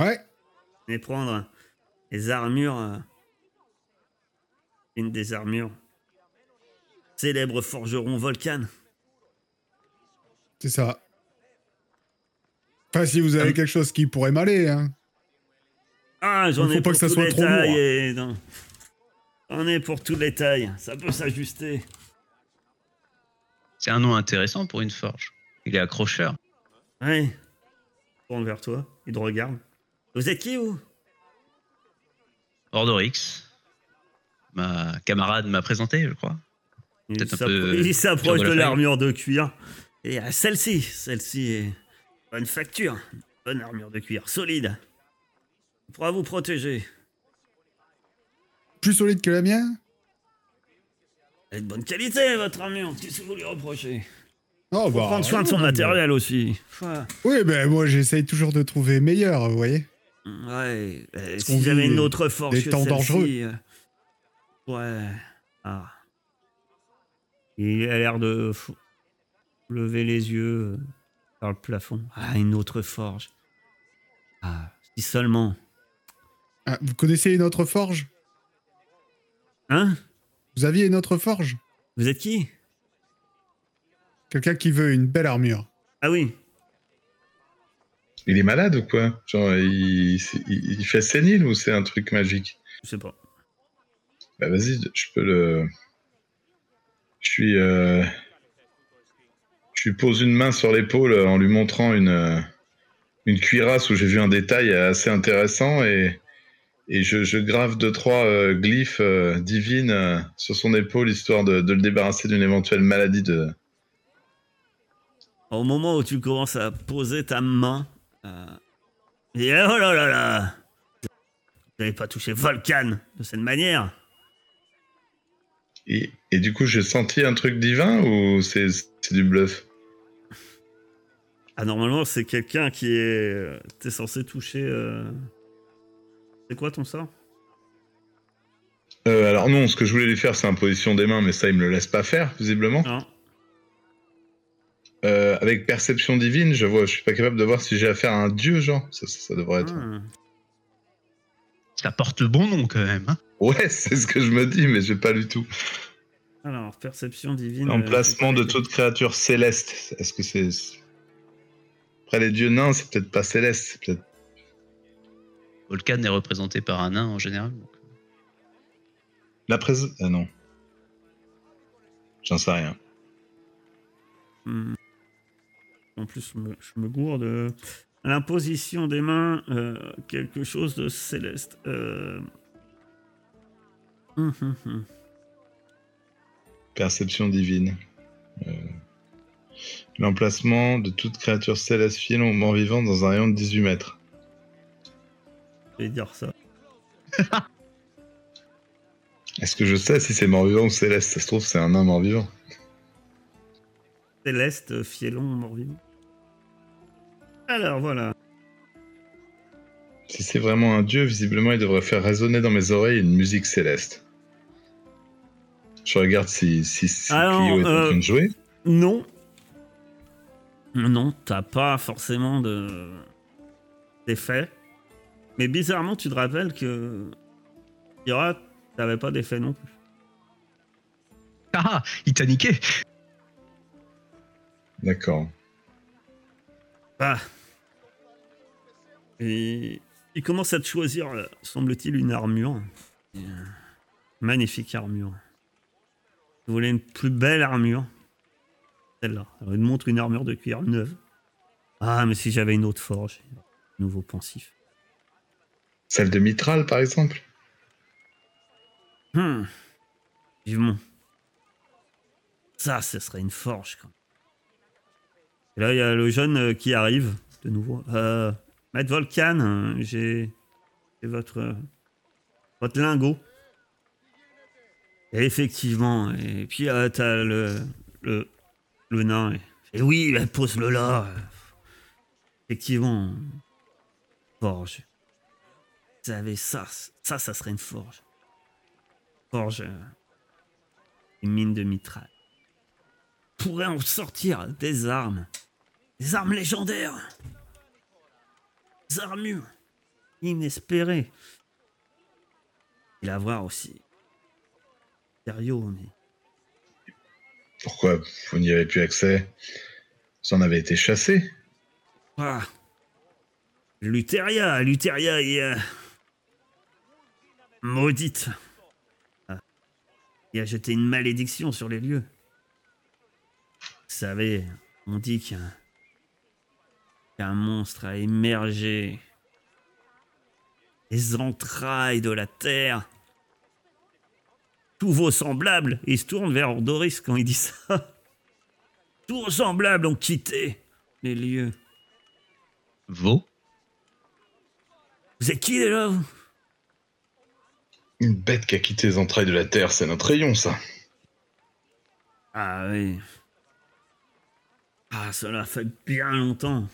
Ouais, Et prendre les armures. euh, une des armures. Célèbre forgeron Volcan. c'est ça. Enfin, si vous avez Ah. quelque chose qui pourrait m'aller, hein. Ah, j'en Faut ai pas pour que ça tous soit les trop lourd. et. J'en ai pour tous les tailles. Ça peut s'ajuster. C'est un nom intéressant pour une forge. Il est accrocheur. Ouais. Tourne vers toi. Il te regarde. Vous êtes qui, vous? Ordorix. Ma camarade m'a présenté, je crois. Il s'approche de l'armure de cuir. Et à celle-ci, celle-ci est bonne facture. Bonne armure de cuir, solide. Pourra vous protéger. Plus solide que la mienne Elle est de bonne qualité, votre armure. Qu'est-ce que vous lui reprochez Oh, Faut bah. prendre soin de son matériel aussi. Ouais. Oui, ben moi, j'essaye toujours de trouver meilleur, vous voyez. Ouais, euh, si j'avais une autre forge des que temps dangereux. euh, Ouais. Ah. Il a l'air de lever les yeux euh, vers le plafond. Ah, une autre forge. Ah, si seulement. Ah, vous connaissez une autre forge? Hein? Vous aviez une autre forge? Vous êtes qui? Quelqu'un qui veut une belle armure. Ah oui. Il est malade ou quoi? Genre, il, il, il fait sénile ou c'est un truc magique? Je sais pas. Bah vas-y, je peux le. Je suis. euh, Je lui pose une main sur l'épaule en lui montrant une, une cuirasse où j'ai vu un détail assez intéressant et, et je, je grave deux, trois euh, glyphes euh, divines euh, sur son épaule histoire de, de le débarrasser d'une éventuelle maladie de. Au moment où tu commences à poser ta main. euh, Et oh là là là Vous n'avez pas touché Volcan de cette manière Et, et du coup, j'ai senti un truc divin ou c'est c'est du bluff? Ah, normalement, c'est quelqu'un qui est. euh, T'es censé toucher. C'est quoi ton sort? Euh, alors non, ce que je voulais lui faire, c'est imposition des mains, mais ça, il me le laisse pas faire, visiblement. Non Euh, avec perception divine, je vois, je suis pas capable de voir si j'ai affaire à un dieu, genre. Ça, ça- ça devrait être. Ah. Ça porte le bon nom quand même. hein. Ouais, c'est ce que je me dis, mais j'ai pas du tout. Alors, perception divine. Emplacement euh, de c'est- toute créature céleste. Est-ce que c'est. Après les dieux nains, c'est peut-être pas céleste, c'est peut-être. Volcan est représenté par un nain en général. donc. La prés... Ah non. J'en sais rien. Hmm. En plus, je me, je me gourde. euh, l'imposition des mains, euh, quelque chose de céleste. Euh... hum, hum, hum. Perception divine. Euh, L'emplacement de toute créature céleste, filant ou mort-vivant dans un rayon de 18 mètres. Je vais dire ça. Est-ce que je sais si c'est mort-vivant ou céleste? Ça se trouve, c'est un nain mort-vivant. Céleste, fielon, mort-vivant. Alors voilà. Si c'est vraiment un dieu, visiblement, il devrait faire résonner dans mes oreilles une musique céleste. Je regarde si, si, si Alors, Clio est en euh, train de jouer. Non. Non, t'as pas forcément de d'effet. Mais bizarrement, tu te rappelles que Kira, t'avais pas d'effet non plus. Ah, il t'a niqué D'accord. Ah. Et il commence à te choisir, euh, semble-t-il, une armure? Euh, magnifique armure. Vous voulez une plus belle armure? Celle-là. Alors, il te montre une armure de cuir neuve. Ah, mais si j'avais une autre forge. Nouveau pensif. Celle de Mitral, par exemple Hmm. Vivement. Ça, ce serait une forge. Même. Et là, il y a le jeune euh, qui arrive de nouveau. Euh, Volcan, euh, j'ai votre, votre lingot. Effectivement. Et puis, euh, t'as le, le, le nain. Et, et oui, bah, pose-le là. Effectivement. Forge. Vous savez, ça, ça, ça serait une forge. Forge. euh, Une mine de mitraille. Pourrait en sortir des armes. Des armes légendaires. Des armures. Inespérées. Et la voir aussi. Sérieux, mais. Pourquoi vous n'y avez plus accès? Vous en avez été chassé Ah. Luteria, Luteria est. euh, maudite. Ah. Il a jeté une malédiction sur les lieux. Vous savez, on dit qu'un. monstre a émergé des entrailles de la terre. Tous vos semblables, ils se tournent vers Ordoris quand il dit ça. Tous vos semblables ont quitté les lieux. Vaux Vous êtes qui déjà vous? Une bête qui a quitté les entrailles de la Terre, c'est notre rayon, ça. Ah oui. Ah, cela fait bien longtemps.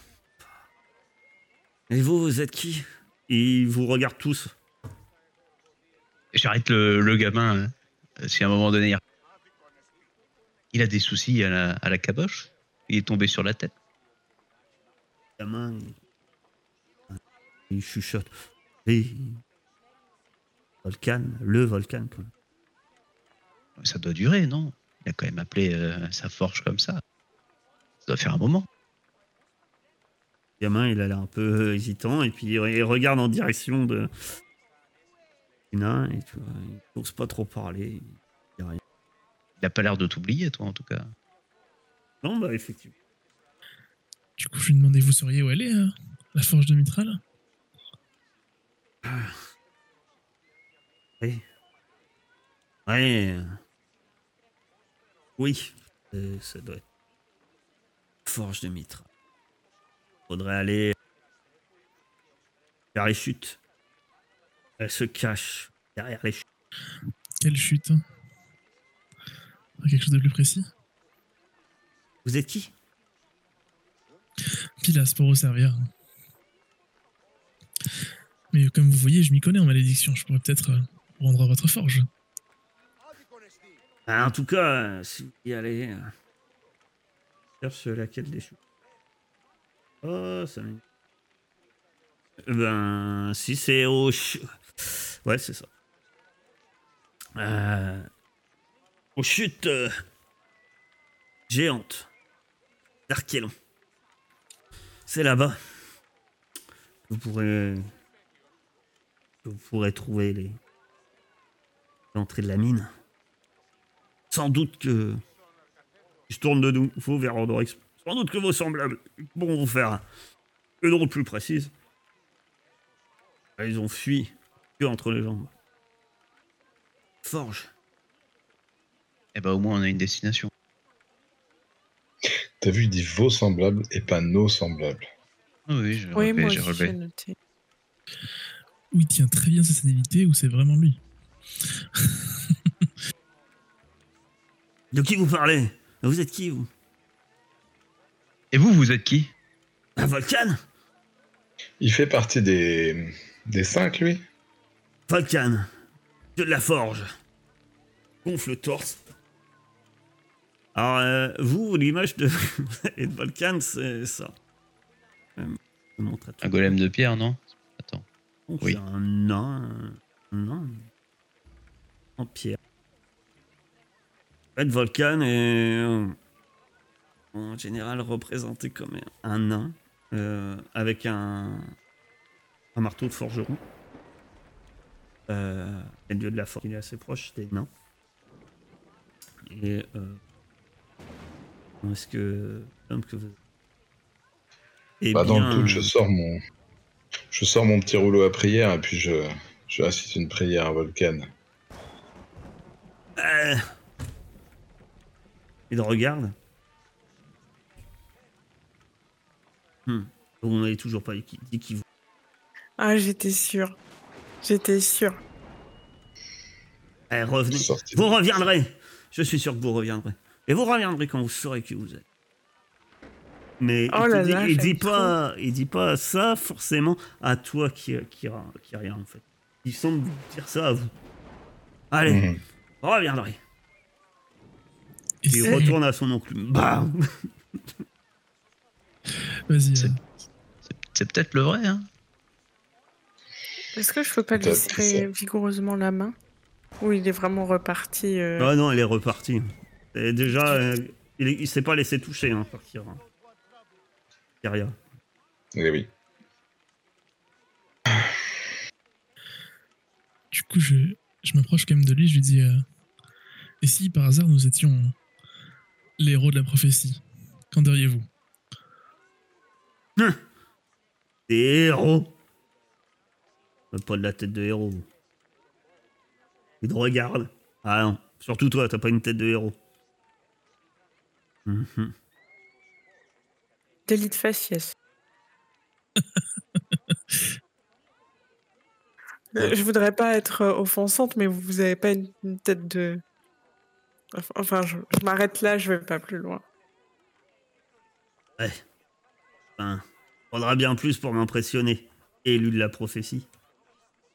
Et vous, vous êtes qui? Ils vous regardent tous. J'arrête le, le gamin. hein. Si à un moment donné, il- il a des soucis à la, à la caboche, il est tombé sur la tête. Il, il chuchote. Et... Volcan, le volcan. Quoi. Ça doit durer, non? Il a quand même appelé euh, sa forge comme ça. Ça doit faire un moment. Le gamin, il a l'air un peu hésitant et puis il regarde en direction de. et tu vois, il n'ose pas trop parler. Il a pas l'air de t'oublier, toi, en tout cas. Non, bah effectivement. Du coup, je lui demandais, vous sauriez où elle est, euh, la forge de Mitral Oui. Ouais. euh, Oui. euh, ça doit être. Forge de Mitra. Faudrait aller. vers les chutes. Elle se cache derrière les chutes. Quelle chute hein? Quelque chose de plus précis? Vous êtes qui? Pilas pour vous servir? Mais comme vous voyez, je m'y connais en malédiction. Je pourrais peut-être euh, rendre votre forge. Ah, En tout cas, euh, si vous y allez. euh, Cherche laquelle des chutes. Oh, ça Ben, si c'est au. Ouais, c'est ça. Euh, aux chutes euh, géantes d'Archelon. C'est là-bas. Vous pourrez. Vous pourrez trouver les. L'entrée de la mine. Sans doute que. Je tourne de nouveau vers Ordorix. Sans doute que vos semblables vont vous faire une route plus précise. Ils ont fui, que entre les jambes. Forge. Eh ben, au moins, on a une destination. T'as vu, il dit vos semblables et pas nos semblables. Ah oui, j'ai Oui, relevé, moi j'ai relevé. noté. Ou il tient très bien sa sénilité, ou c'est vraiment lui? De qui vous parlez? Vous êtes qui, vous? Et vous, vous êtes qui? Un Volcan? Il fait partie des, des cinq, lui Volcan. Dieu de la forge. Gonfle le torse. Alors, euh, vous, l'image de, et de Volcan, c'est ça. Euh, je vous montre à tout Un golem de pierre, non? Attends. Oh, Oui. C'est un nain. Un nain. En pierre. En fait, Volcan est euh, en général représenté comme un nain euh, avec un, un marteau de forgeron. Euh, et le dieu de la forge, il est assez proche des nains. Et euh, est-ce que l'homme que vous Eh Bah, dans le doute, je sors mon. Je sors mon petit rouleau à prière et puis je, je assiste une prière à Volcan. Euh... Il regarde. Hmm. Vous m'avez toujours pas dit qui, vous. Ah, j'étais sûre. J'étais sûre. Eh, revenez. Sortez. Vous reviendrez. Je suis sûr que vous reviendrez. Et vous reviendrez quand vous saurez qui vous êtes. Mais Oh il, te là dit, là, il dit j'aime pas, il dit pas ça forcément à toi qui qui qui rien en fait. Il semble dire ça à vous. Allez, Mhm. Et Il retourne à son oncle. Bam. Vas-y. C'est- euh, C'est- peut-être le vrai, hein Est-ce que je peux pas lui serrer vigoureusement la main? Ou il est vraiment reparti euh, Ah non, il est reparti. Et déjà, euh, il, il s'est pas laissé toucher hein, par Kira. Kyria. Eh oui. Du coup, je, je m'approche quand même de lui, je lui dis euh, Et si par hasard nous étions les héros de la prophétie Qu'en diriez-vous? Des héros. Pas de la tête de héros. Il te regarde. Ah non, surtout toi, t'as pas une tête de héros. Délit de faciès Je voudrais pas être offensante, mais vous avez pas une tête de. Enfin, je, je m'arrête là, je vais pas plus loin. Ouais. Enfin, faudra bien plus pour m'impressionner. Élu de la prophétie.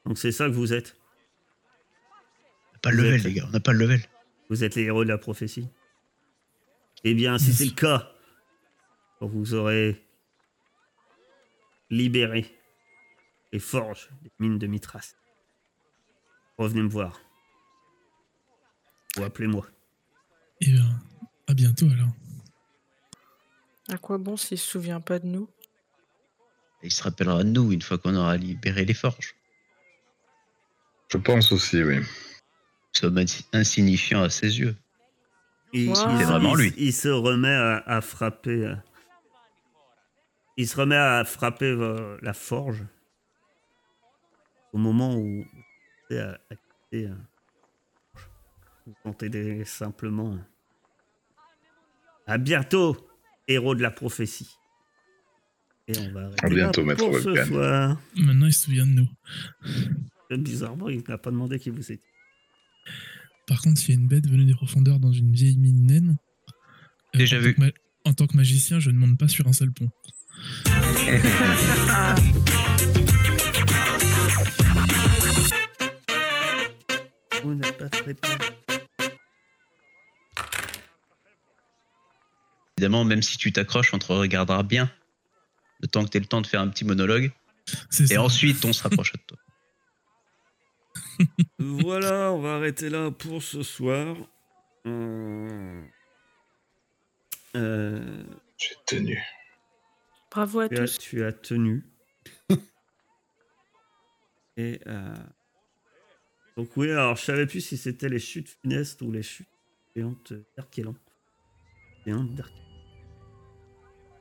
Donc c'est ça que vous êtes. On n'a pas le Vous level, êtes- les gars, on n'a pas le level. Vous êtes les héros de la prophétie. Eh bien, si c'est le cas, quand vous aurez libéré les forges des mines de Mitras, revenez me voir. Ou appelez-moi. Et bien, à bientôt alors. À quoi bon s'il se souvient pas de nous? Il se rappellera de nous une fois qu'on aura libéré les forges. Je pense aussi, oui. Nous sommes insi- insignifiants à ses yeux. Wow. C'est vraiment lui. Il se remet à, à frapper. euh, Il se remet à frapper euh, la forge. Au moment où vous commencez à, à quitter, euh, vous simplement. euh, À bientôt, héros de la prophétie. Et on va arrêter À bientôt, là maître pour ce Volcan. soir. Maintenant, il se souvient de nous. Bizarrement, il n'a pas demandé qui vous étiez. Par contre, il y a une bête venue des profondeurs dans une vieille mine naine. euh, Déjà en vu. tant En tant que magicien, je ne monte pas sur un seul pont. Pas très Évidemment, même si tu t'accroches, on te regardera bien. Le temps que tu aies le temps de faire un petit monologue. Et ça. ensuite, on se rapproche de toi. Voilà, on va arrêter là pour ce soir. Euh, euh, J'ai tenu. bravo à tu, as, tous. tu as tenu. Et euh, donc oui, alors je savais plus si c'était les chutes funestes ou les chutes géantes d'Arkélan. Géantes d'Arkélan.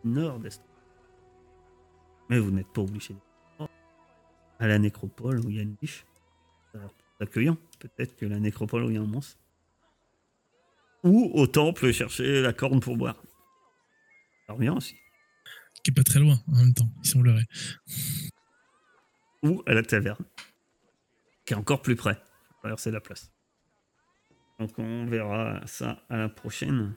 Nord d'Est. Mais vous n'êtes pas obligé de à la nécropole où il y a une biche. Accueillant. Peut-être que la nécropole où il y a un monstre. Ou au temple chercher la corne pour boire. Ça revient aussi. Qui est pas très loin en même temps, sont leurrés. Ou à la taverne. Qui est encore plus près. Faut Traverser la place. Donc on verra ça à la prochaine.